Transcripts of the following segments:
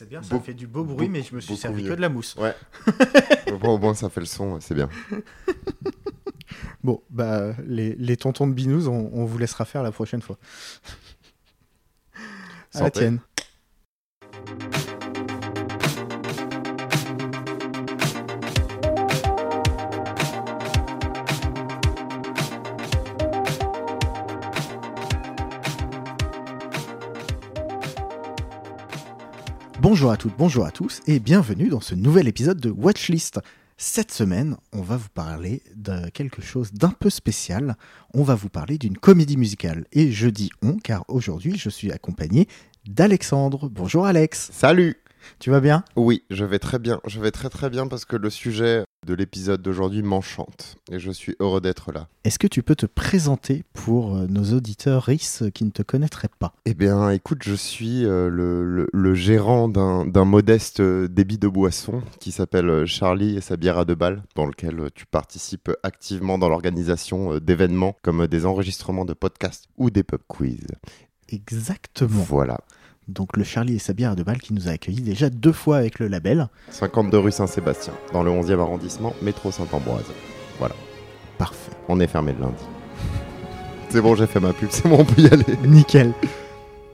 C'est bien, ça fait du beau bruit, mais je me suis servi mieux. que de la mousse. Ouais. bon, au moins, ça fait le son, c'est bien. Bon, bah, les, les tontons de binous, on, on vous laissera faire la prochaine fois. À la tienne. Bonjour à toutes, bonjour à tous et bienvenue dans ce nouvel épisode de Watchlist. Cette semaine, on va vous parler de quelque chose d'un peu spécial. On va vous parler d'une comédie musicale. Et je dis on car aujourd'hui, je suis accompagné d'Alexandre. Bonjour Alex, Salut tu vas bien? Oui, je vais très bien. Je vais très très bien parce que le sujet de l'épisode d'aujourd'hui m'enchante. Et je suis heureux d'être là. Est-ce que tu peux te présenter pour euh, nos auditeurs RIS qui ne te connaîtraient pas? Eh bien, écoute, je suis euh, le, le- le gérant d'un modeste euh, débit de boisson qui s'appelle euh, Charlie et sa bière à deux balles, dans lequel euh, tu participes activement dans l'organisation euh, d'événements comme euh, des enregistrements de podcasts ou des pub quiz. Exactement. Voilà. Donc le Charlie et sa bière à deux balles qui nous a accueillis déjà deux fois avec le label. 52 rue Saint-Sébastien, dans le 11e arrondissement, métro Saint-Ambroise. Parfait. On est fermé le lundi. C'est bon, j'ai fait ma pub, c'est bon, on peut y aller. Nickel.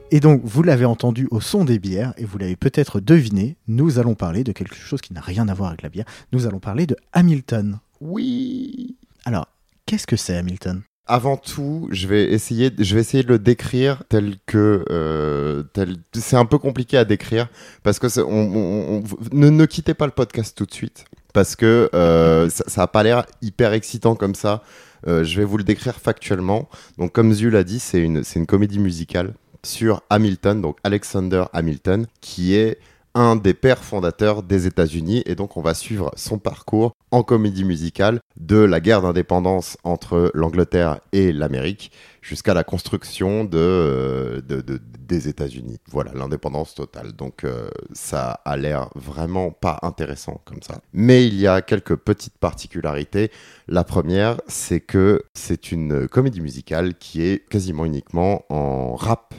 Et donc, vous l'avez entendu au son des bières, et vous l'avez peut-être deviné, nous allons parler de quelque chose qui n'a rien à voir avec la bière. Nous allons parler de Hamilton. Oui. Alors, qu'est-ce que c'est Hamilton? Avant tout, je vais essayer, de le décrire tel que, euh, tel. C'est un peu compliqué à décrire parce que on, ne quittez pas le podcast tout de suite parce que euh, ça, ça a pas l'air hyper excitant comme ça. Euh, je vais vous le décrire factuellement. Donc, comme Zul a dit, c'est une, c'est une comédie musicale sur Hamilton, donc Alexander Hamilton, qui est un des pères fondateurs des États-Unis. Et donc, on va suivre son parcours en comédie musicale de la guerre d'indépendance entre l'Angleterre et l'Amérique jusqu'à la construction de, euh, de- de- des États-Unis. Voilà, l'indépendance totale. Donc, euh, ça a l'air vraiment pas intéressant comme ça. Mais il y a quelques petites particularités. La première, c'est que c'est une comédie musicale qui est quasiment uniquement en rap,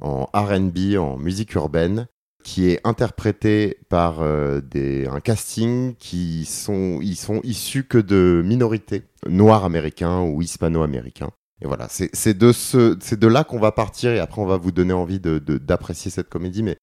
en RB, en musique urbaine, qui est interprétée par euh, des, un casting qui sont, ils sont issus que de minorités noirs américains ou hispano-américains. Et voilà, c'est de, ce, de là qu'on va partir et après on va vous donner envie de- de- d'apprécier cette comédie. Mais,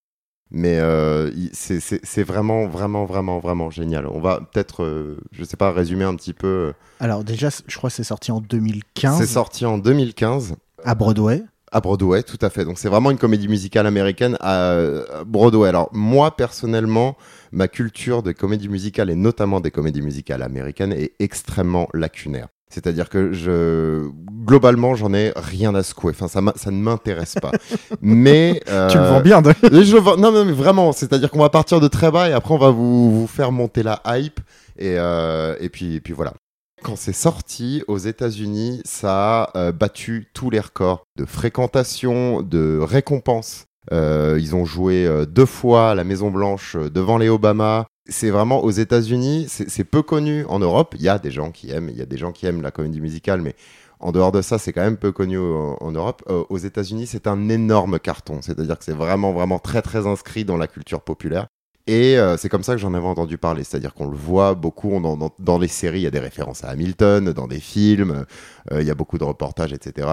mais euh, c'est- vraiment, vraiment, vraiment, vraiment génial. On va peut-être, euh, je sais pas, résumer un petit peu. euh, Alors déjà, je crois que c'est sorti en 2015 C'est sorti en 2015 à Broadway. À Broadway, tout à fait. Donc c'est vraiment une comédie musicale américaine à à Broadway. Alors moi personnellement, ma culture de comédie musicale et notamment des comédies musicales américaines est extrêmement lacunaire. C'est-à-dire que je globalement j'en ai rien à secouer. Enfin ça, ça ne m'intéresse pas. Mais Tu le euh, vends bien. je vends- Non, non, mais vraiment, c'est-à-dire qu'on va partir de très bas et après on va vous, vous faire monter la hype et, euh, et, puis, et puis voilà. Quand c'est sorti aux États-Unis, ça a euh, battu tous les records de fréquentation, de récompenses. Euh, ils ont joué euh, deux fois à la Maison Blanche devant les Obama. C'est vraiment aux États-Unis, c'est peu connu en Europe. Il y a des gens qui aiment, il y a des gens qui aiment la comédie musicale, mais en dehors de ça, c'est quand même peu connu en, Europe. Aux États-Unis, c'est un énorme carton. C'est-à-dire que c'est vraiment, vraiment très, très inscrit dans la culture populaire. Et euh, c'est comme ça que j'en avais entendu parler. C'est-à-dire qu'on le voit beaucoup on- dans, les séries. Il y a des références à Hamilton, dans des films. euh, il y a beaucoup de reportages, etc.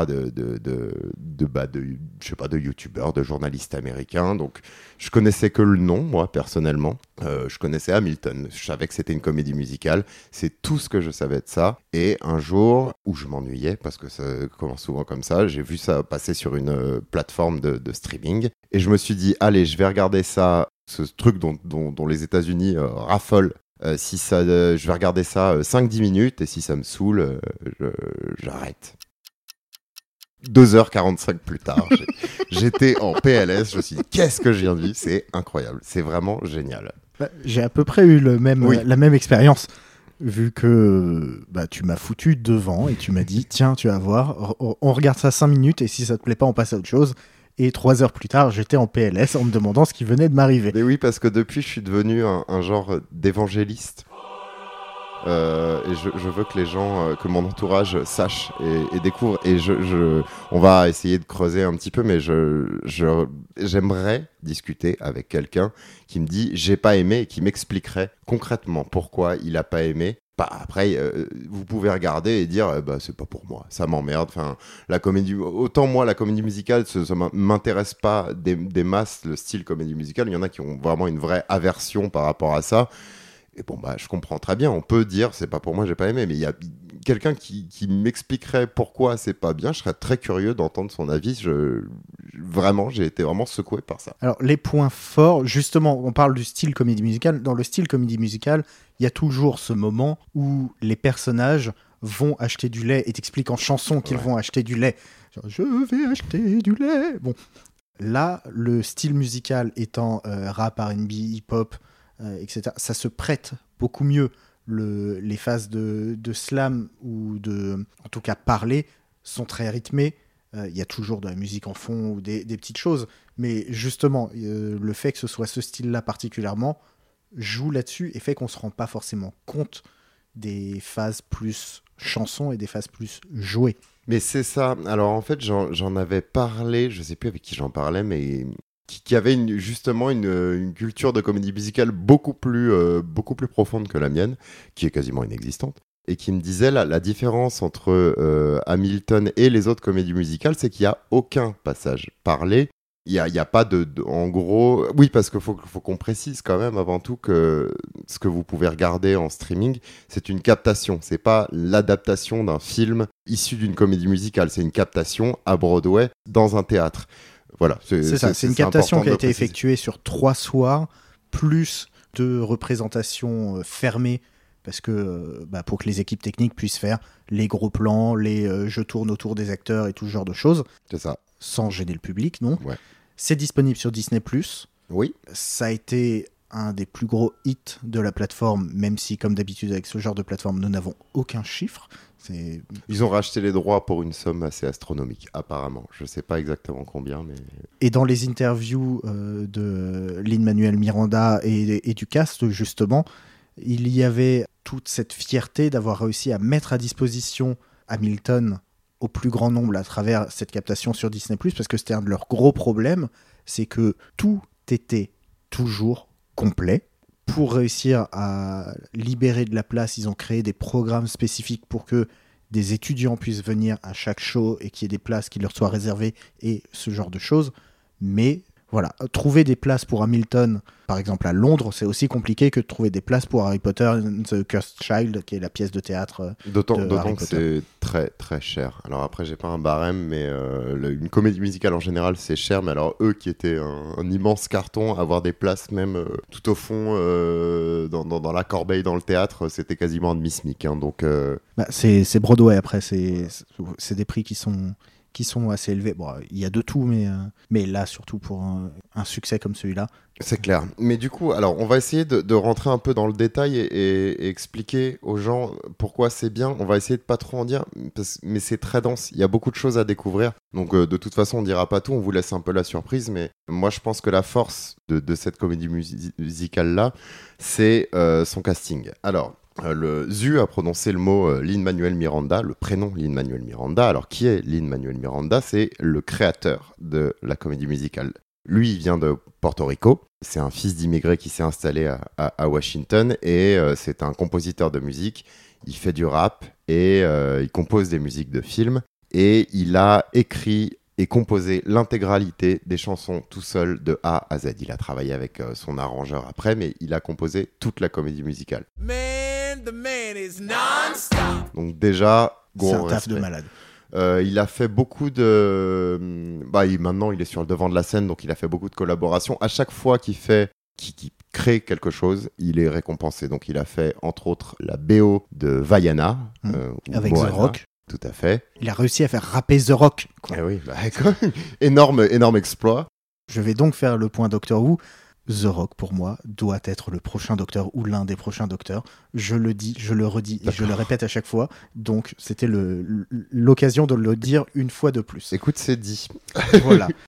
Bah, de, je sais pas, de youtubeurs, de journalistes américains. Donc, je connaissais que le nom, moi, personnellement. Euh, je connaissais Hamilton. Je savais que c'était une comédie musicale. C'est tout ce que je savais de ça. Et un jour où je m'ennuyais, parce que ça commence souvent comme ça, j'ai vu ça passer sur une plateforme de streaming. Et je me suis dit, allez, je vais regarder ça, ce truc dont, dont, dont les États-Unis euh, raffolent. Euh, si ça, euh, je vais regarder ça euh, 5-10 minutes et si ça me saoule, j'arrête. 2h45 plus tard, j'étais en PLS, je me suis dit, qu'est-ce que je viens de vivre? C'est incroyable, c'est vraiment génial. Bah, J'ai à peu près eu le même, Oui. la même expérience. Vu que bah, tu m'as foutu devant et tu m'as dit tiens, tu vas voir, on on regarde ça 5 minutes et si ça te plaît pas, on passe à autre chose. Et trois heures plus tard, j'étais en PLS en me demandant ce qui venait de m'arriver. Mais oui, parce que depuis, je suis devenu un, genre d'évangéliste. Euh, et je, je veux que les gens, euh, que mon entourage sache et, et découvre. Et je, je, on va essayer de creuser un petit peu, mais je, j'aimerais discuter avec quelqu'un qui me dit j'ai pas aimé et qui m'expliquerait concrètement pourquoi il a pas aimé. Bah, après, euh, vous pouvez regarder et dire eh bah, c'est pas pour moi, ça m'emmerde. Enfin, la comédie, autant moi la comédie musicale, ça, ça m'intéresse pas des, des masses le style comédie musicale. Il y en a qui ont vraiment une vraie aversion par rapport à ça. Et bon, bah, je comprends très bien. On peut dire, c'est pas pour moi, j'ai pas aimé, mais il y a quelqu'un qui, qui m'expliquerait pourquoi c'est pas bien. Je serais très curieux d'entendre son avis. Je, vraiment, j'ai été vraiment secoué par ça. Alors, les points forts, justement, on parle du style comédie musicale. Dans le style comédie musicale, il y a toujours ce moment où les personnages vont acheter du lait et t'expliquent en chanson qu'ils Ouais. vont acheter du lait. Genre, je vais acheter du lait. Bon, là, le style musical étant euh, rap, R&B, hip-hop, euh, etc., ça se prête beaucoup mieux. Le, les phases de, slam ou de, en tout cas, parler sont très rythmées. Euh, Il y a toujours de la musique en fond ou des, petites choses, mais justement, euh, le fait que ce soit ce style-là particulièrement joue là-dessus et fait qu'on se rend pas forcément compte des phases plus chansons et des phases plus jouées. Mais c'est ça. Alors en fait, j'en avais parlé, je sais plus avec qui j'en parlais, mais qui, avait justement une, culture de comédie musicale beaucoup plus, euh, beaucoup plus profonde que la mienne, qui est quasiment inexistante, et qui me disait la, différence entre euh, Hamilton et les autres comédies musicales, c'est qu'il n'y a aucun passage parlé. Il n'y a, a pas de, de- En gros. Oui, parce qu'il faut, faut qu'on précise quand même avant tout que ce que vous pouvez regarder en streaming, c'est une captation. C'est pas l'adaptation d'un film issu d'une comédie musicale. C'est une captation à Broadway dans un théâtre. Voilà. C'est ça, c'est une captation qui a été effectuée sur trois soirs, plus de représentations euh, fermées, parce que euh, bah, pour que les équipes techniques puissent faire les gros plans, les euh, je tourne autour des acteurs et tout ce genre de choses, C'est ça. sans gêner le public, non Ouais. C'est disponible sur Disney+. Oui. Ça a été un des plus gros hits de la plateforme, même si, comme d'habitude avec ce genre de plateforme, nous n'avons aucun chiffre. Ils ont racheté les droits pour une somme assez astronomique, apparemment. Je sais pas exactement combien, mais. Et dans les interviews euh, de Lin-Manuel Miranda et, et du cast, justement, il y avait toute cette fierté d'avoir réussi à mettre à disposition Hamilton au plus grand nombre à travers cette captation sur Disney+, parce que c'était un de leurs gros problèmes, c'est que tout était toujours complet. Pour réussir à libérer de la place, ils ont créé des programmes spécifiques pour que des étudiants puissent venir à chaque show et qu'il y ait des places qui leur soient réservées et ce genre de choses. Mais voilà, trouver des places pour Hamilton, par exemple à Londres, c'est aussi compliqué que de trouver des places pour Harry Potter and the Cursed Child, qui est la pièce de théâtre. euh, D'autant que c'est très très cher. Alors après, j'ai pas un barème, mais euh, le- une comédie musicale en général, c'est cher. Mais alors eux qui étaient un, un immense carton, avoir des places même euh, tout au fond euh, dans, dans- dans la corbeille dans le théâtre, c'était quasiment un demi-smic. hein. donc Bah, c'est c'est Broadway après, c'est c'est des prix qui sont qui sont assez élevés. Bon, il y a de tout, mais euh, mais là surtout pour un, un succès comme celui-là. c'est clair. Mais du coup, alors on va essayer de, rentrer un peu dans le détail et, expliquer aux gens pourquoi c'est bien. On va essayer de pas trop en dire, mais c'est très dense. Il y a beaucoup de choses à découvrir. Donc euh, de toute façon, on dira pas tout. On vous laisse un peu la surprise. Mais moi, je pense que la force de, cette comédie musi- musicale là, c'est euh, son casting. Alors. euh, le ZU a prononcé le mot Lin-Manuel Miranda, le prénom Lin-Manuel Miranda. Alors, qui est Lin-Manuel Miranda? C'est le créateur de la comédie musicale. Lui, il vient de Porto Rico. C'est un fils d'immigré qui s'est installé à, à- à Washington et euh, c'est un compositeur de musique. Il fait du rap et euh, il compose des musiques de films. Et il a écrit et composé l'intégralité des chansons tout seul de A à Z. Il a travaillé avec euh, son arrangeur après, mais il a composé toute la comédie musicale. Man, the man is non-stop. Donc déjà, C'est gros un taf de malade. Euh, il a fait beaucoup de. Bah, il- maintenant, il est sur le devant de la scène, donc il a fait beaucoup de collaborations. À chaque fois qu'il fait, qu'il crée quelque chose, il est récompensé. Donc, il a fait entre autres la BO de Vaiana Mm. euh, Avec Moana. The Rock, Tout à fait. il a réussi à faire rapper The Rock. quoi. Eh oui, bah, énorme, énorme exploit. Je vais donc faire le point Doctor Who. The Rock, pour moi, doit être le prochain docteur ou l'un des prochains docteurs. Je le dis, je le redis et je le répète à chaque fois. Donc, c'était l'occasion de le dire une fois de plus. Écoute, c'est dit. Voilà.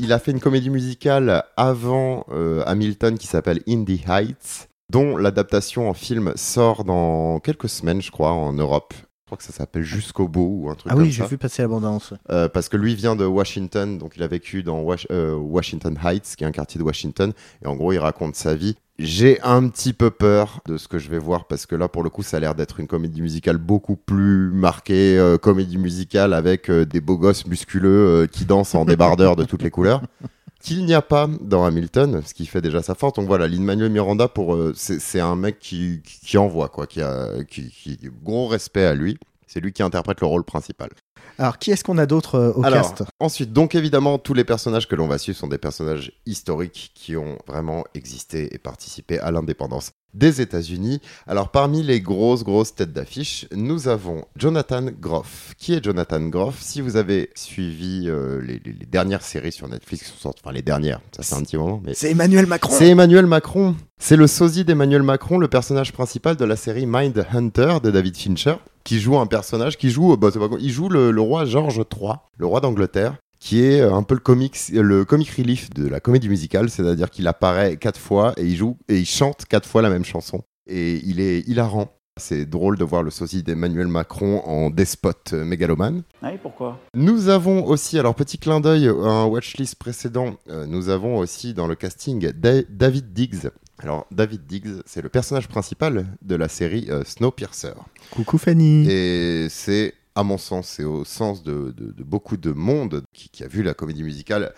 Il a fait une comédie musicale avant euh, Hamilton qui s'appelle In the Heights dont l'adaptation en film sort dans quelques semaines, je crois, en Europe. Je crois que ça s'appelle Jusqu'au bout ou un truc Ah comme oui, j'ai ça. vu passer l'abondance. Euh, parce que lui vient de Washington, donc il a vécu dans euh, Washington Heights, qui est un quartier de Washington, et en gros il raconte sa vie. J'ai un petit peu peur de ce que je vais voir parce que là pour le coup ça a l'air d'être une comédie musicale beaucoup plus marquée, euh, comédie musicale avec des beaux gosses musculeux qui dansent en débardeur de toutes les couleurs. Qu'il n'y a pas dans Hamilton, ce qui fait déjà sa force. Donc voilà, Lin-Manuel Miranda, pour, euh, c'est un mec qui, qui, qui envoie, quoi, qui a qui, qui- gros respect à lui. C'est lui qui interprète le rôle principal. Alors, qui est-ce qu'on a d'autre euh, au Alors, cast? ensuite, donc évidemment, tous les personnages que l'on va suivre sont des personnages historiques qui ont vraiment existé et participé à l'indépendance des États-Unis. Alors, parmi les grosses, grosses têtes d'affiche, nous avons Jonathan Groff. Qui est Jonathan Groff? Si vous avez suivi euh, les, les- les dernières séries sur Netflix, qui sont sorties- enfin les dernières, ça fait un petit moment, mais C'est Emmanuel Macron c'est Emmanuel Macron. C'est le sosie d'Emmanuel Macron, le personnage principal de la série Mind Hunter de David Fincher, qui joue un personnage qui joue, bah, c'est pas- il joue le, le roi George III, le roi d'Angleterre, qui est euh, un peu le comic, le comic relief de la comédie musicale, c'est-à-dire qu'il apparaît quatre fois et il joue et il chante quatre fois la même chanson. Et il est hilarant. C'est drôle de voir le sosie d'Emmanuel Macron en despote euh, mégalomane. Ah oui, pourquoi? Nous avons aussi, alors petit clin d'œil à un watchlist précédent, euh, nous avons aussi dans le casting Da- David Diggs. Alors David Diggs, c'est le personnage principal de la série euh, Snowpiercer. Coucou Fanny Et c'est, à mon sens, c'est au sens de, de- de beaucoup de monde qui, qui a vu la comédie musicale,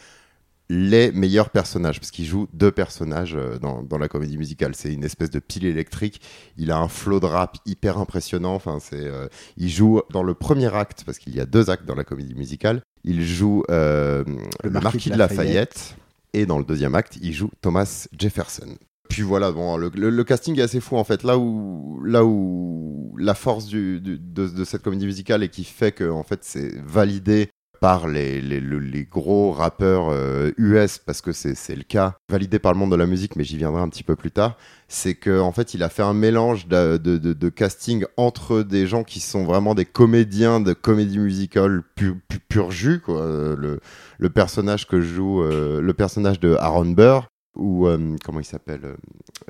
les meilleurs personnages, parce qu'il joue deux personnages euh, dans, dans la comédie musicale. C'est une espèce de pile électrique. Il a un flow de rap hyper impressionnant. Enfin, c'est, euh, il joue dans le premier acte, parce qu'il y a deux actes dans la comédie musicale. Il joue euh, le, marquis, de Lafayette. Et dans le deuxième acte, il joue Thomas Jefferson. Puis voilà, bon, le, casting est assez fou en fait. Là où, là où la force de, cette comédie musicale et qui fait que en fait c'est validé par les, les, le- les gros rappeurs euh, US parce que c'est le cas, validé par le monde de la musique, mais j'y viendrai un petit peu plus tard. C'est que en fait il a fait un mélange de, casting entre des gens qui sont vraiment des comédiens de comédie musicale pur, pur, jus, quoi. Euh, Le, le personnage que joue euh, le personnage de Aaron Burr ou euh, comment il s'appelle euh,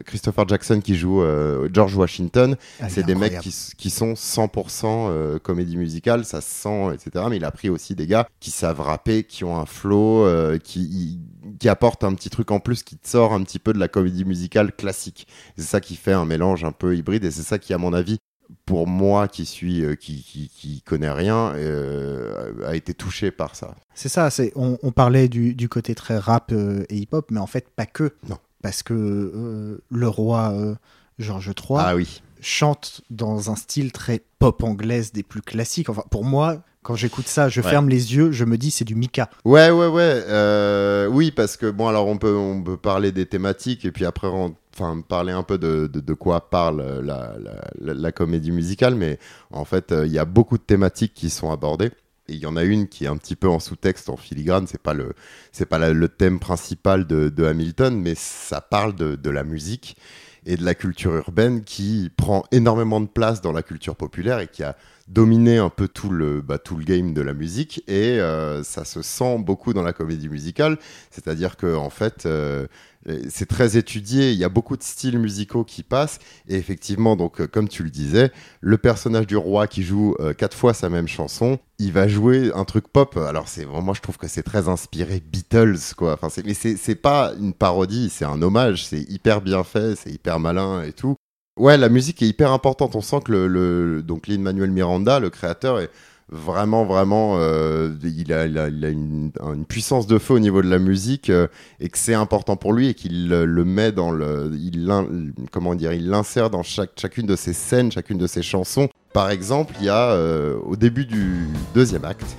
Christopher Jackson qui joue euh, George Washington. Ah, c'est est des mecs qui, sont 100% euh, comédie musicale ça se sent etc mais il a pris aussi des gars qui savent rapper qui ont un flow qui qui apportent un petit truc en plus qui te sort un petit peu de la comédie musicale classique. C'est ça qui fait un mélange un peu hybride et c'est ça qui à mon avis pour moi qui suis euh, qui, qui, qui connais rien euh, a été touché par ça C'est ça, c'est, on, on parlait du, du côté très rap euh, et hip-hop, mais en fait pas que. Non. Parce que le roi George III ah oui chante dans un style très pop anglaise des plus classiques. Enfin, pour moi, quand j'écoute ça, je Ouais. ferme les yeux, je me dis c'est du Mika. Ouais, ouais, ouais. euh, oui, parce que bon, alors on peut, on peut parler des thématiques et puis après, on- enfin, parler un peu de, de, quoi parle la, la, la- comédie musicale. Mais en fait, euh, il y a beaucoup de thématiques qui sont abordées. Il y en a une qui est un petit peu en sous-texte, en filigrane. C'est pas le, c'est pas le thème principal de, Hamilton, mais ça parle de, de la musique et de la culture urbaine qui prend énormément de place dans la culture populaire et qui a dominé un peu tout le, bah, tout le game de la musique et euh, ça se sent beaucoup dans la comédie musicale, c'est-à-dire que en fait euh, c'est très étudié, il y a beaucoup de styles musicaux qui passent et effectivement donc euh, comme tu le disais, le personnage du roi qui joue euh, quatre fois sa même chanson, il va jouer un truc pop. Alors c'est moi je trouve que c'est très inspiré Beatles quoi. Enfin mais c'est pas une parodie, c'est un hommage, c'est hyper bien fait, c'est hyper malin et tout. Ouais, la musique est hyper importante. On sent que le, le- donc Lin-Manuel Miranda, le créateur, est vraiment, vraiment, euh, il a, il a, il a une, puissance de feu au niveau de la musique euh, et que c'est important pour lui et qu'il le, met dans le, il comment dire, il l'insère dans chaque, chacune de ses scènes, chacune de ses chansons. Par exemple, il y a euh, au début du deuxième acte,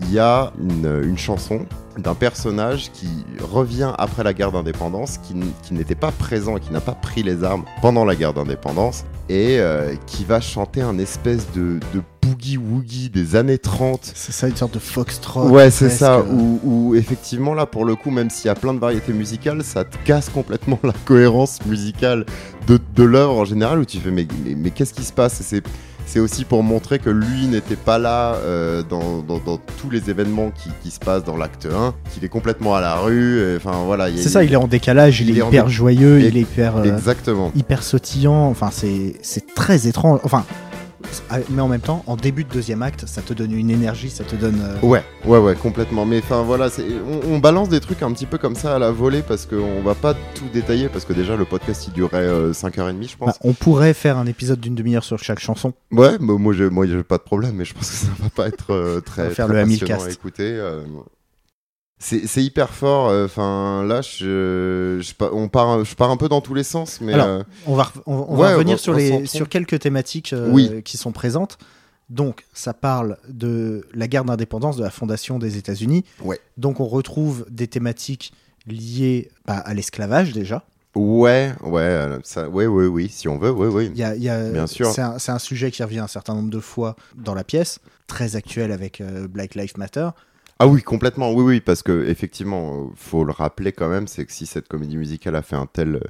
il y a une, une chanson d'un personnage qui revient après la guerre d'indépendance, qui, n'était pas présent et qui n'a pas pris les armes pendant la guerre d'indépendance, et euh, qui va chanter un espèce de, de boogie-woogie des années 30. C'est ça, une sorte de foxtrot. Ouais, c'est ça, où, où effectivement, là, pour le coup, même s'il y a plein de variétés musicales, ça te casse complètement la cohérence musicale de, de l'œuvre en général, où tu fais, mais, mais, mais qu'est-ce qui se passe? C'est c'est aussi pour montrer que lui n'était pas là euh, dans, dans- dans tous les événements qui, qui se passent dans l'acte 1, qu'il est complètement à la rue. Enfin voilà. C'est ça, il est en décalage, il, il est, hyper joyeux, il est hyper, euh, Exactement. hyper sautillant. Enfin, c'est très étrange. Enfin, mais en même temps, en début de deuxième acte, ça te donne une énergie, ça te donne. euh, Ouais, ouais, ouais, complètement. Mais enfin voilà, on, on balance des trucs un petit peu comme ça à la volée parce qu'on va pas tout détailler parce que déjà le podcast il durait euh, 5h30 je pense. bah, on pourrait faire un épisode d'une demi-heure sur chaque chanson. Ouais, bah, moi j'ai moi, pas de problème, mais je pense que ça va pas être euh, très, On va faire très le passionnant à écouter. Euh. C'est hyper fort. Enfin là, je, on part, je pars un peu dans tous les sens, mais Alors, euh, On va, re- on, on Ouais, va revenir on- sur, les, sur quelques thématiques euh, Oui. qui sont présentes. Donc, ça parle de la guerre d'indépendance de la fondation des États-Unis. Ouais. Donc, on retrouve des thématiques liées bah, à l'esclavage déjà. ouais, ouais, euh, ça, ouais, ouais, oui, si on veut, oui. Il y a, il y a- Bien sûr. C'est un, sujet qui revient un certain nombre de fois dans la pièce, très actuel avec euh, Black Lives Matter. Ah oui, complètement, oui, oui, parce que effectivement, faut le rappeler quand même, c'est que si cette comédie musicale a fait un tel,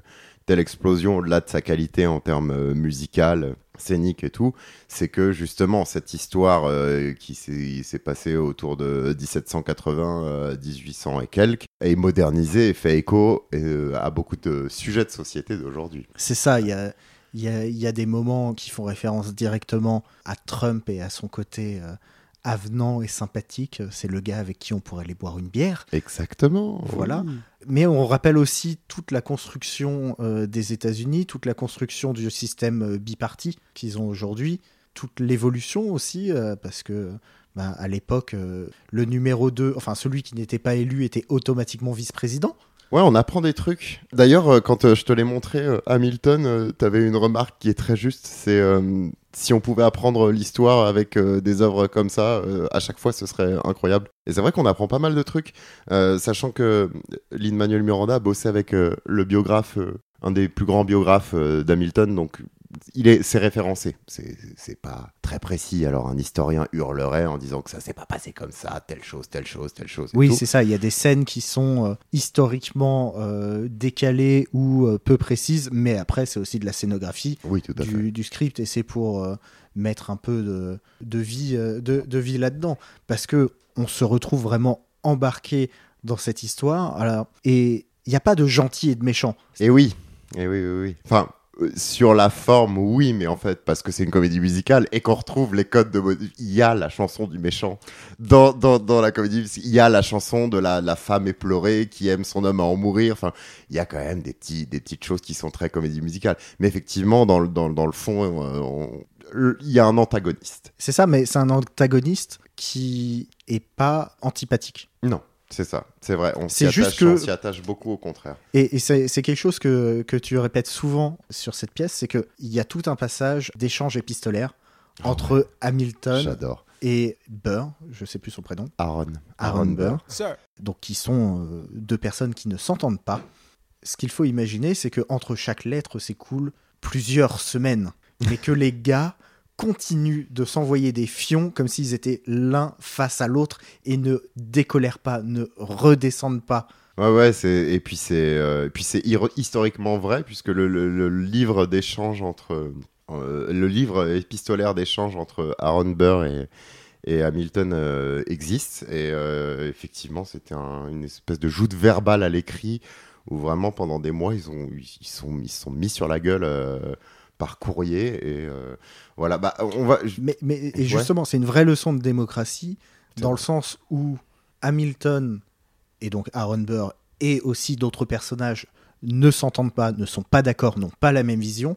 telle explosion au-delà de sa qualité en termes euh, musical, scénique et tout, c'est que justement cette histoire euh, qui s'est passée autour de 1780, euh, 1800 et quelques, est modernisée et fait écho euh, à beaucoup de sujets de société d'aujourd'hui. C'est ça, il y a, il y, a, des moments qui font référence directement à Trump et à son côté avenant et sympathique. C'est le gars avec qui on pourrait aller boire une bière. Exactement. Voilà. oui. Mais on rappelle aussi toute la construction euh, des États-Unis, toute la construction du système euh, biparti qu'ils ont aujourd'hui, toute l'évolution aussi, euh, parce que bah, à l'époque, euh, le numéro 2, enfin celui qui n'était pas élu, était automatiquement vice-président. Ouais, on apprend des trucs. D'ailleurs, euh, quand euh, je te l'ai montré, euh, Hamilton, t'avais une remarque qui est très juste. C'est si on pouvait apprendre l'histoire avec des œuvres comme ça, à chaque fois, ce serait incroyable. Et c'est vrai qu'on apprend pas mal de trucs, sachant que Lin-Manuel Miranda a bossé avec le biographe, un des plus grands biographes d'Hamilton, donc il est, c'est référencé. C'est, c'est pas très précis. Alors un historien hurlerait en disant que ça s'est pas passé comme ça, telle chose, telle chose, telle chose. Oui, c'est ça. Il y a des scènes qui sont euh, historiquement euh, décalées ou euh, peu précises, mais après, c'est aussi de la scénographie, Oui, tout à fait. du, script, et c'est pour mettre un peu de, de vie, de, de vie là-dedans. Parce que on se retrouve vraiment embarqué dans cette histoire. Alors, et il n'y a pas de gentil et de méchant. Et oui, et oui, oui, oui. Enfin, sur la forme, oui, mais en fait, parce que c'est une comédie musicale et qu'on retrouve les codes de. Il y a la chanson du méchant dans, dans, dans la comédie. musicale. Il y a la chanson de la, la femme éplorée qui aime son homme à en mourir. Enfin, il y a quand même des, petits, des petites choses qui sont très comédie musicale. Mais effectivement, dans le, dans, dans le fond, euh, il y a un antagoniste. C'est ça, mais c'est un antagoniste qui est pas antipathique. Non, c'est ça, c'est vrai. On s'y attache, que- attache beaucoup au contraire. Et, et c'est quelque chose que, que tu répètes souvent sur cette pièce, c'est qu'il y a tout un passage d'échange épistolaire Ah entre Hamilton J'adore. et Burr, je sais plus son prénom, Aaron. Aaron Burr, Sir. donc qui sont euh, deux personnes qui ne s'entendent pas. Ce qu'il faut imaginer, c'est que entre chaque lettre s'écoulent plusieurs semaines, mais que les gars continuent de s'envoyer des fions comme s'ils étaient l'un face à l'autre et ne décolèrent pas, ne redescendent pas. Ouais, ouais, c'est et puis c'est euh, puis c'est historiquement vrai puisque le, livre d'échange entre euh, le livre épistolaire d'échange entre Aaron Burr et, et Hamilton euh, existe et effectivement c'était un- une espèce de joute verbale à l'écrit où vraiment pendant des mois ils ont ils sont ils sont mis sur la gueule par courrier et euh, voilà bah on va Mais, mais et Ouais. justement, c'est une vraie leçon de démocratie, dans vrai. le sens où Hamilton et donc Aaron Burr et aussi d'autres personnages ne s'entendent pas, ne sont pas d'accord, n'ont pas la même vision,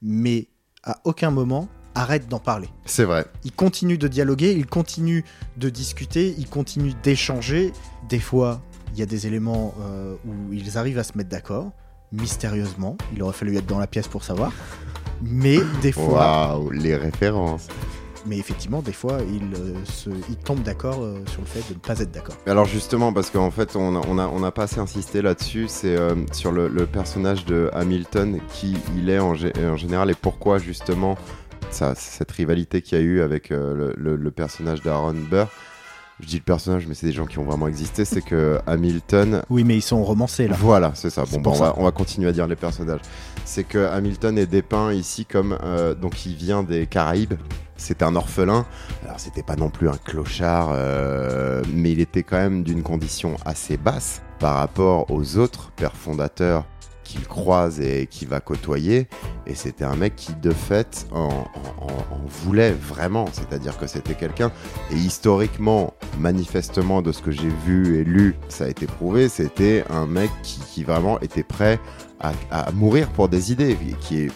mais à aucun moment arrêtent d'en parler. c'est vrai Ils continuent de dialoguer, ils continuent de discuter, ils continuent d'échanger. Des fois, il y a des éléments euh, où ils arrivent à se mettre d'accord, mystérieusement. Il aurait fallu être dans la pièce pour savoir. Mais des fois, waouh les références mais effectivement, des fois, ils, euh, se, ils tombent d'accord euh, sur le fait de ne pas être d'accord. Alors justement, parce qu'en fait, on n'a on a, on a pas assez insisté là-dessus, c'est euh, sur le, le personnage de Hamilton, qui il est en, gé- en général et pourquoi justement ça, cette rivalité qu'il y a eu avec euh, le, le- le personnage d'Aaron Burr. Je dis le personnage, mais c'est des gens qui ont vraiment existé, c'est que Hamilton. Oui, mais ils sont romancés là. Voilà, c'est ça. Bon, bah, on, ça. va, on va continuer à dire les personnages. C'est que Hamilton est dépeint ici comme. euh, donc, il vient des Caraïbes. C'est un orphelin. Alors, c'était pas non plus un clochard, euh, mais il était quand même d'une condition assez basse par rapport aux autres pères fondateurs croise et qu'il va côtoyer. Et c'était un mec qui, de fait, en, voulait vraiment. C'est-à-dire que c'était quelqu'un. Et historiquement, manifestement, de ce que j'ai vu et lu, ça a été prouvé, c'était un mec qui, qui vraiment était prêt à, à mourir pour des idées. Qui est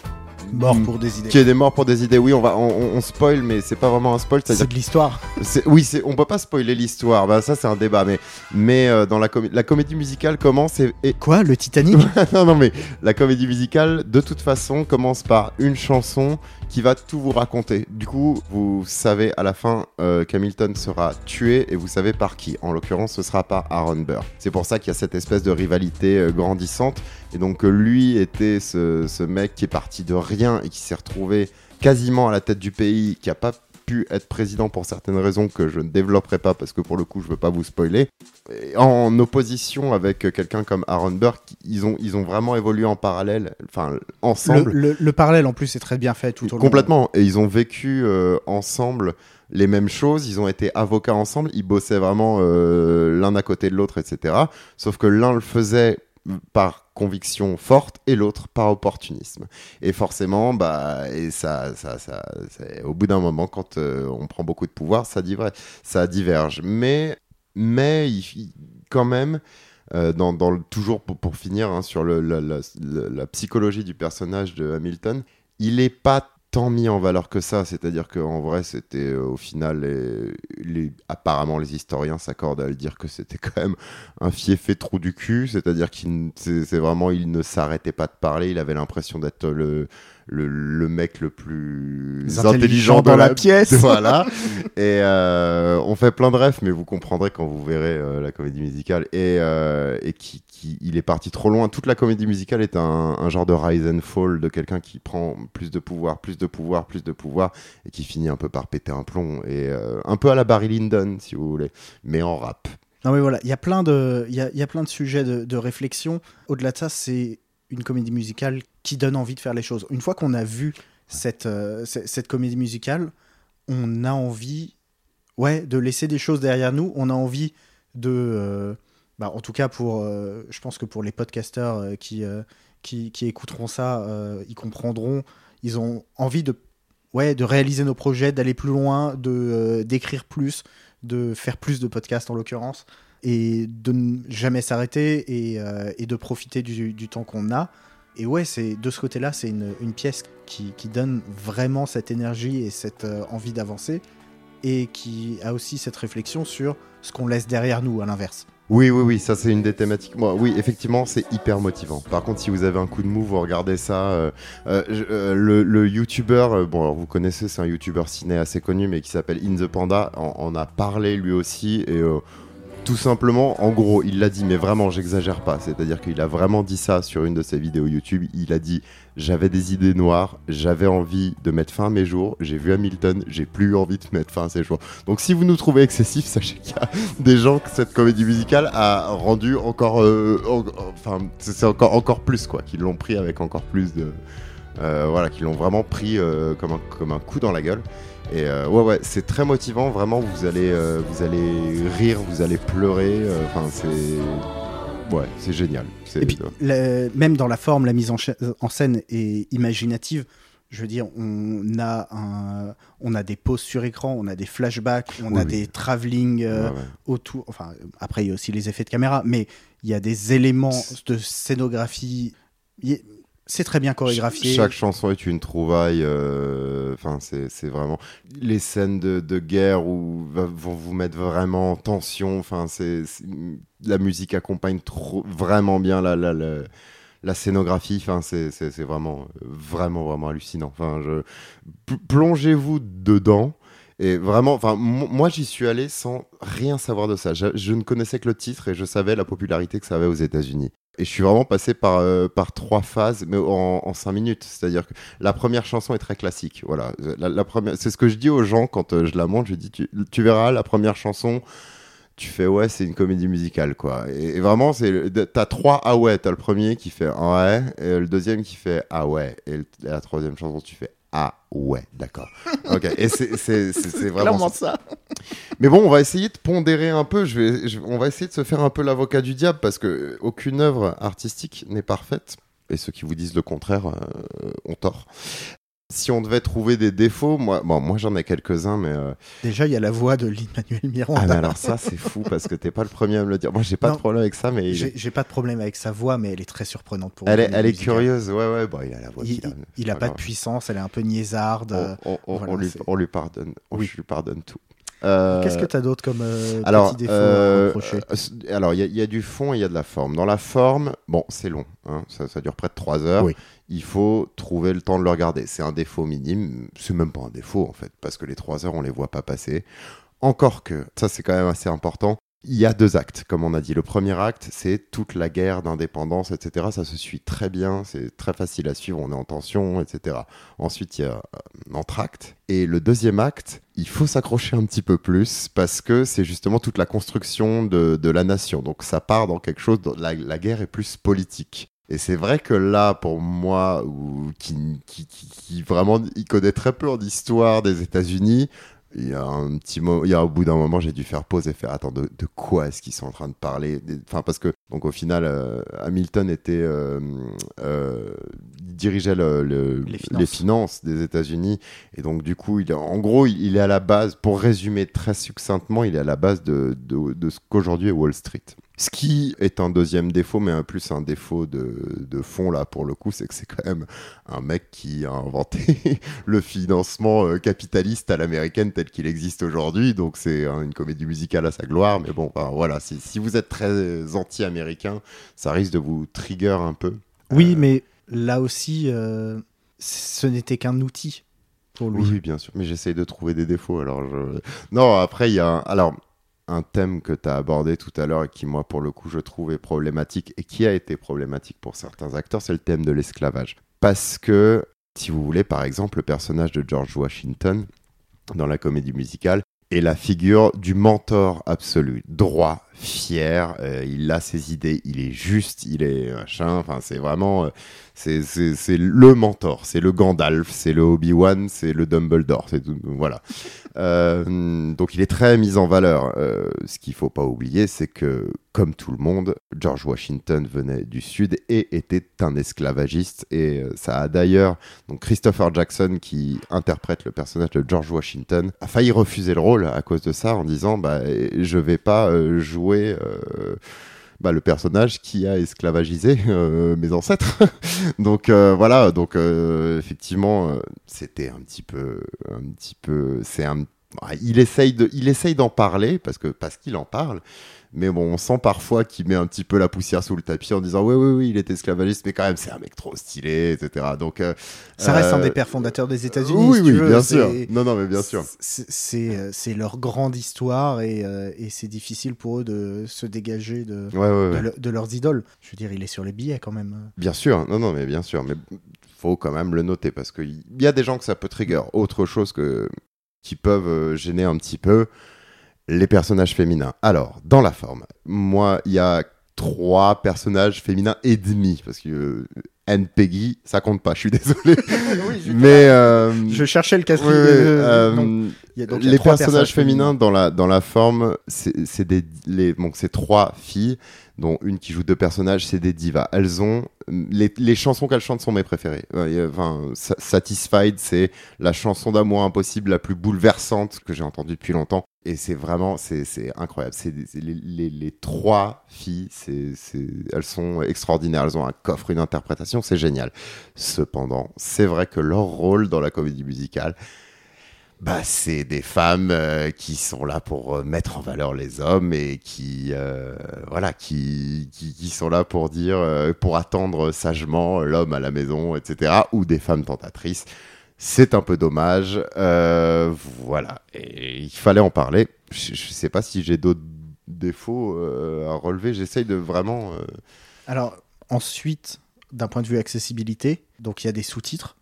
Mort pour des idées. qui est des morts pour des idées. Oui, on va, on, on- on spoil, mais c'est pas vraiment un spoil. C'est de l'histoire. c'est- oui, c'est, on peut pas spoiler l'histoire. Bah, ça, c'est un débat. Mais, mais euh, dans la, la comédie musicale commence et, et- Quoi, le Titanic? Non, non, mais la comédie musicale, de toute façon, commence par une chanson qui va tout vous raconter. Du coup, vous savez à la fin euh, qu'Hamilton sera tué et vous savez par qui. En l'occurrence, ce sera par Aaron Burr. C'est pour ça qu'il y a cette espèce de rivalité euh, grandissante. Et donc, euh, lui était ce, mec qui est parti de rien et qui s'est retrouvé quasiment à la tête du pays, qui a pas pu être président pour certaines raisons que je ne développerai pas parce que pour le coup je veux pas vous spoiler. Et en opposition avec quelqu'un comme Aaron qui- ils ont, ils ont vraiment évolué en parallèle, enfin le, ensemble. le- le parallèle en plus est très bien fait tout au long. Complètement. Et ils ont vécu euh, ensemble les mêmes choses. Ils ont été avocats ensemble. Ils bossaient vraiment euh, l'un à côté de l'autre, etc. Sauf que l'un le faisait par conviction forte et l'autre par opportunisme. Et forcément, bah, et ça, ça, ça, au bout d'un moment, quand euh, on prend beaucoup de pouvoir, ça, ça diverge. Mais, mais quand même, euh, dans, toujours pour, pour finir hein, sur le- la, la- psychologie du personnage de Hamilton, il est pas tant mis en valeur que ça. C'est-à-dire qu'en vrai, c'était euh, au final, les, apparemment, les historiens s'accordent à le dire que c'était quand même un fiefé trou du cul. C'est-à-dire qu'il c'est vraiment, il ne s'arrêtait pas de parler. Il avait l'impression d'être le, le, le mec le plus Intelligent dans la pièce. Voilà. Et euh, on fait plein de rêves, mais vous comprendrez quand vous verrez euh, la comédie musicale. Et, euh, et qui, qui- il est parti trop loin. Toute la comédie musicale est un, un genre de rise and fall de quelqu'un qui prend plus de pouvoir, plus de pouvoir, plus de pouvoir, et qui finit un peu par péter un plomb. Et un peu à la Barry Lyndon, si vous voulez, mais en rap. Non mais voilà, il y a plein de, il y a, il y a plein de sujets de, de réflexion. Au-delà de ça, c'est une comédie musicale qui donne envie de faire les choses. Une fois qu'on a vu cette, euh, cette comédie musicale, on a envie, ouais, de laisser des choses derrière nous. On a envie de, euh, bah, en tout cas pour, euh, je pense que pour les podcasteurs euh, qui, qui, qui écouteront ça, ils comprendront. Ils ont envie de, ouais, de réaliser nos projets, d'aller plus loin, de d'écrire plus, de faire plus de podcasts en l'occurrence, et de ne jamais s'arrêter et, euh, de profiter du, temps qu'on a. Et ouais, c'est de ce côté-là, c'est une, pièce qui, donne vraiment cette énergie et cette euh, envie d'avancer, et qui a aussi cette réflexion sur ce qu'on laisse derrière nous, à l'inverse. Oui, oui, oui, ça c'est une des thématiques. Moi, oui, effectivement, c'est hyper motivant. Par contre, si vous avez un coup de mou, vous regardez ça. euh, le, le YouTuber, bon, alors vous connaissez, c'est un YouTuber ciné assez connu, mais qui s'appelle In the Panda. En, a parlé lui aussi. Tout simplement, en gros, il l'a dit, mais vraiment, j'exagère pas. C'est-à-dire qu'il a vraiment dit ça sur une de ses vidéos YouTube. Il a dit J'avais des idées noires, j'avais envie de mettre fin à mes jours. J'ai vu Hamilton, j'ai plus envie de mettre fin à ces jours. Donc, si vous nous trouvez excessifs, sachez qu'il y a des gens que cette comédie musicale a rendu encore. euh, en- enfin, c'est encore, encore plus, quoi. Qui l'ont pris avec encore plus de. Euh, voilà, qui l'ont vraiment pris euh, comme, un, comme un coup dans la gueule. Et euh, ouais, ouais, c'est très motivant. Vraiment, vous allez, euh, vous allez rire, vous allez pleurer. euh, Enfin, c'est. Ouais, c'est génial. Et puis, même dans la forme, la mise en, scène est imaginative. Je veux dire, on a, un, on a des pauses sur écran, on a des flashbacks, on Oui, a oui. des travelling Ouais, ouais. autour. Enfin, après, il y a aussi les effets de caméra, mais il y a des éléments de scénographie. Y- C'est très bien chorégraphié. Chaque chanson est une trouvaille. euh, Enfin, c'est c'est vraiment les scènes de, de guerre où vont vous mettre vraiment en tension. Enfin, c'est la musique accompagne trop vraiment bien la la, la, la scénographie. Enfin, c'est vraiment vraiment vraiment hallucinant. Enfin, plongez-vous dedans. Et vraiment, enfin, mo- moi j'y suis allé sans rien savoir de ça. Je, je ne connaissais que le titre et je savais la popularité que ça avait aux États-Unis. Et je suis vraiment passé par, euh, par trois phases, mais en, cinq minutes. C'est-à-dire que la première chanson est très classique. Voilà. La, première, c'est ce que je dis aux gens quand euh, je la montre. Je dis, tu, verras, la première chanson, tu fais ouais, c'est une comédie musicale quoi. Et, vraiment, c'est t'as trois ah ouais. T'as le premier qui fait ouais, et le deuxième qui fait ah ouais, et, et la troisième chanson tu fais ah ouais, d'accord. ok. Et c'est vraiment. Ça. ça. Mais bon, on va essayer de pondérer un peu. Je vais, je- on va essayer de se faire un peu l'avocat du diable parce que aucune œuvre artistique n'est parfaite. Et ceux qui vous disent le contraire euh, ont tort. Si on devait trouver des défauts, moi, bon, moi j'en ai quelques-uns, mais euh, Déjà, il y a la voix de Lin-Manuel ah, Miranda. mais alors ça c'est fou parce que t'es pas le premier à me le dire. Moi j'ai pas Non. de problème avec ça, mais il J'ai pas de problème avec sa voix, mais elle est très surprenante pour elle, est, elle est musicale. curieuse. Ouais ouais. Bon, il a la voix Il, qu'il a. il- a pas de grave. puissance, elle est un peu niaisarde. euh, On, on- on- voilà, on lui, c'est- on lui pardonne. On Oui. lui pardonne tout. Euh, Qu'est-ce que tu as d'autre comme euh, Alors, petit défaut euh, à reprocher euh, c- alors il y, a- il y a du fond et il y a de la forme. Dans la forme, bon, c'est long, hein, ça, ça dure près de 3 heures. Oui. Il faut trouver le temps de le regarder. C'est un défaut minime, c'est même pas un défaut en fait, parce que les 3 heures, on les voit pas passer. Encore que, ça c'est quand même assez important, il y a deux actes, comme on a dit. Le premier acte, c'est toute la guerre d'indépendance, etc. Ça se suit très bien, c'est très facile à suivre, on est en tension, etc. Ensuite, il y a euh, un entracte. Et le deuxième acte, il faut s'accrocher un petit peu plus parce que c'est justement toute la construction de, la nation. Donc ça part dans quelque chose, la guerre est plus politique. Et c'est vrai que là, pour moi, où- qui, qui, qui, qui vraiment il connaît très peu en histoire des États-Unis, il y a un petit moment, il y a au bout d'un moment, j'ai dû faire pause et faire attends de, de quoi est-ce qu'ils sont en train de parler? Enfin parce que donc au final, euh, Hamilton était euh, euh, dirigeait le- le- Les les, finances. des États-Unis et donc du coup, il en gros, il, il est à la base. Pour résumer très succinctement, il est à la base de, de, de ce qu'aujourd'hui est Wall Street. Ce qui est un deuxième défaut, mais un plus un défaut de, de fond là pour le coup, c'est que c'est quand même un mec qui a inventé le financement euh, capitaliste à l'américaine tel qu'il existe aujourd'hui. Donc c'est hein, une comédie musicale à sa gloire. Mais bon, enfin, voilà, si, si vous êtes très anti-américain, ça risque de vous trigger un peu. Oui, Euh, mais là aussi, euh, ce n'était qu'un outil pour lui. Oui, oui, bien sûr. Mais j'essaye de trouver des défauts. Alors je... Non, après, il y a un... Alors, un thème que tu as abordé tout à l'heure et qui, moi, pour le coup, je trouve est problématique et qui a été problématique pour certains acteurs, c'est le thème de l'esclavage. Parce que, si vous voulez, par exemple, le personnage de George Washington dans la comédie musicale est la figure du mentor absolu, droit, fier, euh, il a ses idées, il est juste, il est machin, enfin c'est vraiment, euh, c'est- le mentor, c'est le Gandalf, c'est le Obi-Wan, c'est le Dumbledore, c'est tout, voilà. Euh, donc il est très mis en valeur. Ce qu'il faut pas oublier, c'est que, comme tout le monde, George Washington venait du Sud et était un esclavagiste. Et ça a d'ailleurs, donc Christopher Jackson, qui interprète le personnage de George Washington, a failli refuser le rôle à cause de ça, en disant, bah, je vais pas euh, euh, bah, le personnage qui a esclavagisé euh, mes ancêtres. donc euh, voilà, donc effectivement, c'était un petit peu, un petit peu, c'est un, il essaye de, il essaye d'en parler parce que parce qu'il en parle. Mais bon, on sent parfois qu'il met un petit peu la poussière sous le tapis en disant oui, oui, oui, il est esclavagiste, mais quand même, c'est un mec trop stylé, etc. Donc, euh, Ça reste un euh, des pères fondateurs des États-Unis. Oui, si oui, tu veux, bien sûr. Non, non, mais bien sûr. C'est euh, c'est leur grande histoire et, et c'est difficile pour eux de se dégager de, Ouais, ouais, de, ouais. le- de leurs idoles. Je veux dire, il est sur les billets quand même. Bien sûr, non, non, mais bien sûr, mais faut quand même le noter parce qu'il y a des gens que ça peut trigger. Autre chose que qui peuvent gêner un petit peu les personnages féminins. Alors, dans la forme, moi, il y a trois personnages féminins et demi parce que euh, Anne Peggy, ça compte pas. Je suis désolé, mais euh, Je cherchais le quatrième. oui, euh, euh, non. Il y a donc, il y a les trois personnages féminins dans la, dans la forme, c'est des les, c'est trois filles, dont une qui joue deux personnages, c'est des divas. Elles ont les, les chansons qu'elles chantent sont mes préférées. Euh, a- Enfin, Sa- Satisfied, c'est la chanson d'amour impossible la plus bouleversante que j'ai entendue depuis longtemps. Et c'est vraiment, c'est incroyable. C'est les, les, les trois filles, c'est- elles sont extraordinaires. Elles ont un coffre, une interprétation, c'est génial. Cependant, c'est vrai que leur rôle dans la comédie musicale, bah, c'est des femmes euh, qui sont là pour euh, mettre en valeur les hommes et qui, euh, voilà, qui, qui, qui sont là pour dire, euh, pour attendre sagement l'homme à la maison, etc. Ou des femmes tentatrices. C'est un peu dommage. Voilà. Et il fallait en parler. Je, je sais pas si j'ai d'autres défauts à relever. J'essaye de vraiment. Alors, ensuite, d'un point de vue accessibilité, donc il y a des sous-titres.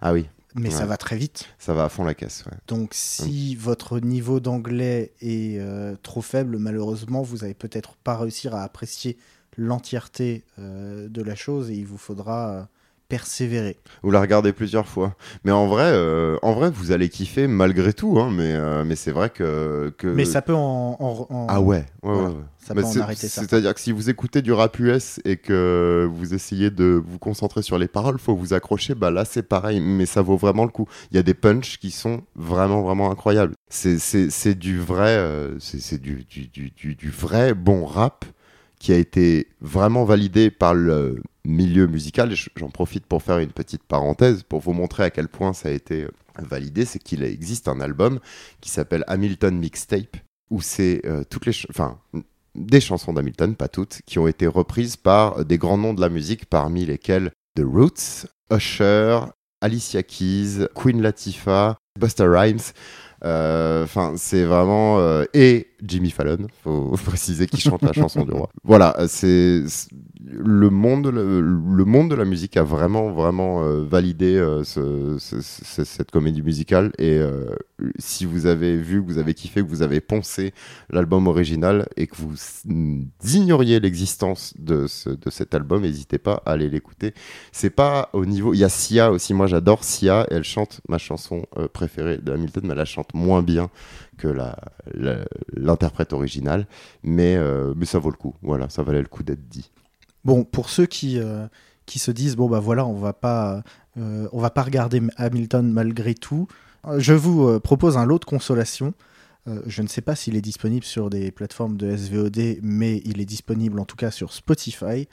Ah oui. Mais ça va très vite. Ça va à fond la caisse. ouais. Donc si votre niveau d'anglais est euh, trop faible, malheureusement, vous n'allez peut-être pas réussir à apprécier l'entièreté euh, de la chose et il vous faudra euh, persévérer. Vous la regardez plusieurs fois. Mais en vrai, euh, en vrai, vous allez kiffer malgré tout. Hein, mais euh, mais c'est vrai que, que. Mais ça peut en... en- en- Ah ouais. ouais, Voilà. ouais, ouais. Ça Mais peut en arrêter ça. C'est-à-dire que si vous écoutez du rap US et que vous essayez de vous concentrer sur les paroles, faut vous accrocher. Bah là, c'est pareil, mais ça vaut vraiment le coup. Il y a des punchs qui sont vraiment, vraiment incroyables. C'est, du vrai, euh, c'est, du, du, du, du vrai bon rap qui a été vraiment validé par le milieu musical. J'en profite pour faire une petite parenthèse pour vous montrer à quel point ça a été euh, validé. C'est qu'il existe un album qui s'appelle Hamilton Mixtape où c'est euh, toutes les, enfin des chansons d'Hamilton, pas toutes, qui ont été reprises par des grands noms de la musique, parmi lesquels The Roots, Usher, Alicia Keys, Queen Latifah, Busta Rhymes. Euh, Enfin, c'est vraiment euh, et Jimmy Fallon, faut préciser qui chante la chanson du roi. Voilà, euh, c'est- le monde, le, monde de la musique a vraiment, vraiment euh, validé euh, ce- ce- ce- cette comédie musicale. Et euh, si vous avez vu, que vous avez kiffé, que vous avez poncé l'album original et que vous ignoriez l'existence de, ce- de cet album, n'hésitez pas à aller l'écouter. C'est pas au niveau. Il y a Sia aussi. Moi, j'adore Sia. Elle chante ma chanson préférée de Hamilton, mais elle la chante moins bien que l'interprète originale. Mais, mais ça vaut le coup. Voilà, ça valait le coup d'être dit. Bon, pour ceux qui, euh, qui se disent, bon bah voilà, on va pas, euh, on va pas regarder Hamilton malgré tout, euh, je vous propose un lot de consolation. Euh, je ne sais pas s'il est disponible sur des plateformes de SVOD, mais il est disponible en tout cas sur Spotify.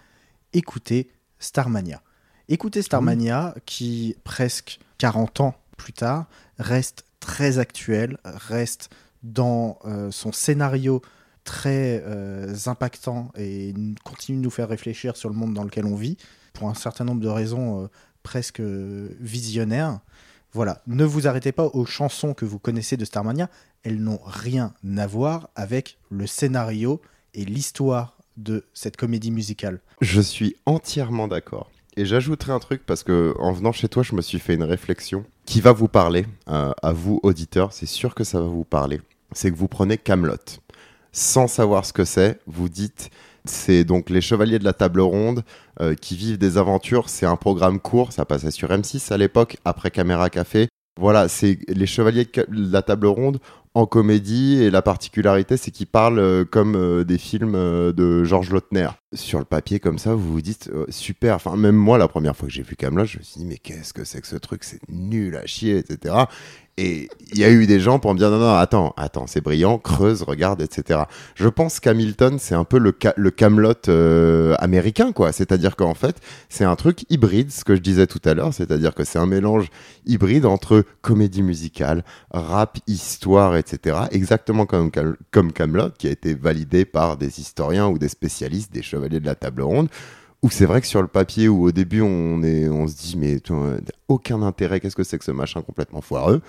Écoutez Starmania. Écoutez Starmania qui, presque 40 ans plus tard, reste très actuel, reste dans euh, son scénario très euh, impactant et continue de nous faire réfléchir sur le monde dans lequel on vit, pour un certain nombre de raisons euh, presque euh, visionnaires. Voilà, ne vous arrêtez pas aux chansons que vous connaissez de Starmania, elles n'ont rien à voir avec le scénario et l'histoire de cette comédie musicale. Je suis entièrement d'accord. Et j'ajouterai un truc parce que en venant chez toi, je me suis fait une réflexion qui va vous parler euh, à vous auditeurs. C'est sûr que ça va vous parler. C'est que vous prenez Camelot sans savoir ce que c'est. Vous dites c'est donc les Chevaliers de la Table Ronde euh, qui vivent des aventures. C'est un programme court. Ça passait sur M6 à l'époque après Caméra Café. Voilà, c'est les Chevaliers de la Table Ronde en comédie et la particularité c'est qu'ils parlent euh, comme euh, des films de Georges Lautner. Sur le papier comme ça, vous vous dites super. Enfin même moi la première fois que j'ai vu Camelot, je me suis dit mais qu'est-ce que c'est que ce truc, c'est nul à chier, etc. Et il y a eu des gens pour me dire non non attends attends c'est brillant, creuse, regarde, etc. Je pense qu'Hamilton c'est un peu le ca- Camelot euh, américain quoi. C'est-à-dire qu'en fait c'est un truc hybride, ce que je disais tout à l'heure, c'est-à-dire que c'est un mélange hybride entre comédie musicale, rap, histoire, etc. Exactement comme, comme Camelot, qui a été validé par des historiens ou des spécialistes, des chevaliers de la table ronde. Où c'est vrai que sur le papier, où au début on, est, on se dit, mais aucun intérêt, qu'est-ce que c'est que ce machin complètement foireux?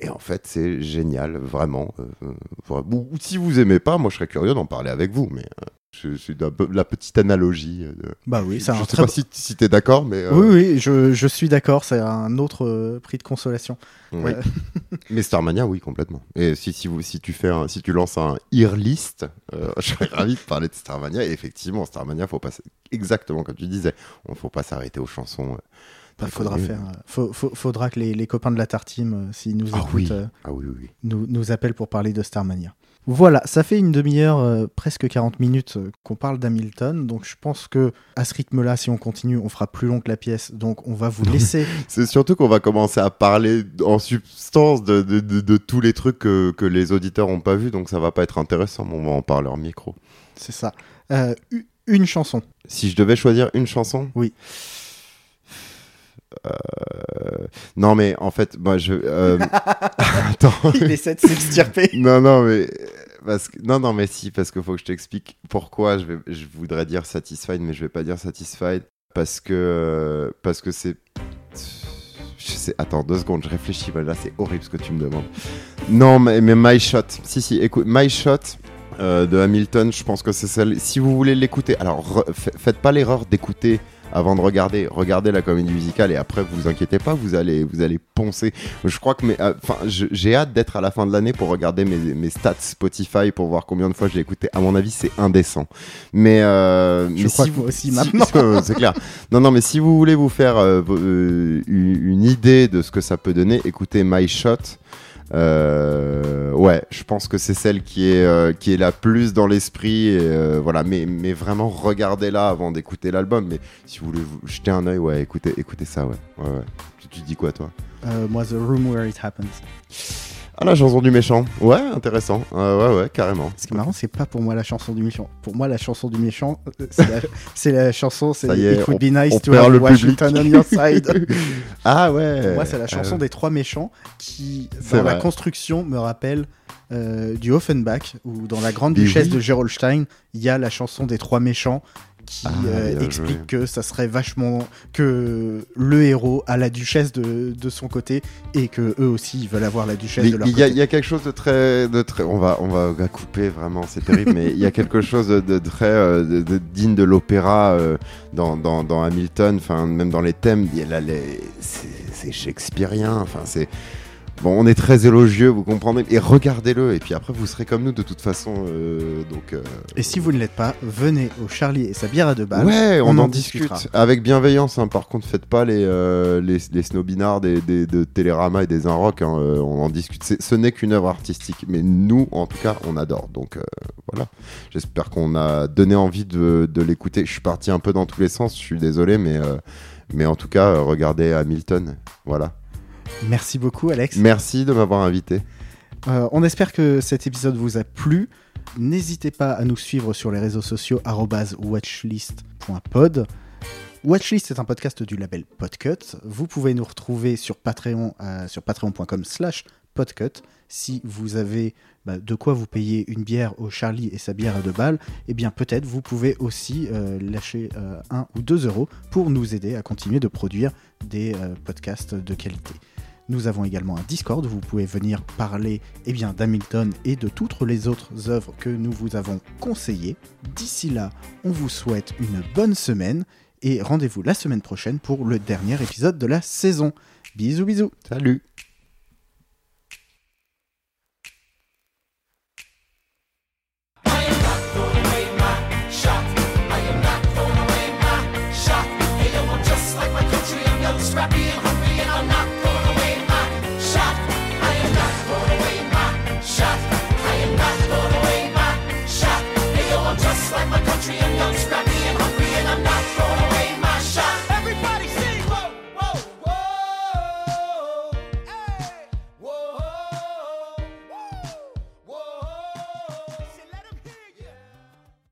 Et en fait, c'est génial, vraiment. euh, euh, si vous aimez pas, moi je serais curieux d'en parler avec vous, mais euh, c'est la, petite analogie. euh, de- Bah oui, je c'est un sais très pas si, si t'es d'accord, mais. euh, Oui, oui, je, je suis d'accord, c'est un autre euh, prix de consolation. Oui. Euh, Mais Starmania, oui, complètement. Et si, si, vous, si, tu, fais un, si tu lances un ear list, je serais ravi de parler de Starmania. Et effectivement, Starmania, faut pas, exactement comme tu disais, on faut pas s'arrêter aux chansons. Il très faudra, faire, faut- faut- faudra que les, les copains de la Tartime, s'ils nous Ah écoutent, Ah oui, oui, oui. nous, nous appellent pour parler de Starmania. Voilà, ça fait une demi-heure, euh, presque 40 minutes euh, qu'on parle d'Hamilton. Donc je pense que à ce rythme-là, si on continue, on fera plus long que la pièce. Donc on va vous laisser. C'est surtout qu'on va commencer à parler en substance de, de, de- de tous les trucs que, que les auditeurs ont pas vus, donc ça va pas être intéressant, mais on va en parler en micro. C'est ça. Euh, une chanson. Si je devais choisir une chanson? Oui. Euh, Non, mais en fait, moi je. euh, Attends. Il essaie de s'extirper. Non, non, mais. Parce que... Non, non, mais si, parce qu'il faut que je t'explique pourquoi je, vais... je voudrais dire satisfied, mais je vais pas dire satisfied. Parce que. Parce que c'est. Je sais. Attends, deux secondes, je réfléchis. Voilà, là, c'est horrible ce que tu me demandes. Non, mais, mais My Shot. Si, si, écoute, My Shot. Euh, de Hamilton, je pense que c'est celle. Si vous voulez l'écouter, alors faites pas l'erreur d'écouter avant de regarder. Regardez la comédie musicale et après, vous inquiétez pas, vous allez, vous allez poncer. Je crois que euh, enfin, j'ai hâte d'être à la fin de l'année pour regarder mes, mes stats Spotify pour voir combien de fois je l'ai écouté. À mon avis, c'est indécent. Mais, euh, Je mais crois si que vous- aussi, si- maintenant. euh, c'est clair. Non, non, mais si vous voulez vous faire une idée de ce que ça peut donner, écoutez My Shot. Euh, ouais, je pense que c'est celle qui est, euh, qui est la plus dans l'esprit. euh, voilà, mais, mais vraiment regardez-la avant d'écouter l'album. Mais si vous voulez vous jeter un œil, ouais, écoutez, écoutez ça, ouais. ouais, ouais. Tu, tu dis quoi, toi? Euh, moi, The Room Where It Happens. Ah, la chanson du méchant. Ouais, intéressant. Euh, ouais, ouais, carrément. Ce qui est marrant, c'est pas pour moi la chanson du méchant. Pour moi, la chanson du méchant, euh, c'est la, chanson, c'est It would be nice to have Washington on your side. ah ouais. Pour moi, c'est la chanson Euh, des trois méchants qui, dans la construction, me rappelle euh, du Offenbach, où dans la Grande Duchesse oui. de Gerolstein, il y a la chanson des trois méchants qui Ah, euh, explique joué. que ça serait vachement que le héros a la duchesse de, de son côté et que eux aussi ils veulent avoir la duchesse Mais de leur il y, a- côté. il y a quelque chose de très, de très, on va, on va, couper vraiment, c'est terrible, mais il y a quelque chose de, de très euh, de- digne de l'opéra euh, dans, dans, dans Hamilton, enfin même dans les thèmes, il y a là les- c'est c'est shakespearien, enfin c'est bon, on est très élogieux, vous comprenez, et regardez-le, et puis après vous serez comme nous de toute façon, euh, donc. euh, Et si vous ne l'êtes pas, venez au Charlie et sa bière à deux balles. ouais, on, on en, en discute discutera. avec bienveillance. hein. Par contre, faites pas les euh, les, les snobinards des, des- de Télérama et des Inrock. hein. Euh, on en discute. Ce n'est qu'une œuvre artistique, mais nous, en tout cas, on adore. Donc voilà. J'espère qu'on a donné envie de, de l'écouter. Je suis parti un peu dans tous les sens. Je suis désolé, mais mais en tout cas, regardez Hamilton. Voilà. Merci beaucoup, Alex. Merci de m'avoir invité. Euh, on espère que cet épisode vous a plu. N'hésitez pas à nous suivre sur les réseaux sociaux watchlist.pod. Watchlist est un podcast du label Podcut. Vous pouvez nous retrouver sur Patreon euh, sur patreon.com slash podcut. Si vous avez bah, de quoi vous payer une bière au Charlie et sa bière à deux balles, eh bien peut-être vous pouvez aussi euh, lâcher un ou deux euros pour nous aider à continuer de produire des podcasts de qualité. Nous avons également un Discord où vous pouvez venir parler eh d'Hamilton et de toutes les autres œuvres que nous vous avons conseillées. D'ici là, on vous souhaite une bonne semaine et rendez-vous la semaine prochaine pour le dernier épisode de la saison. Bisous bisous Salut.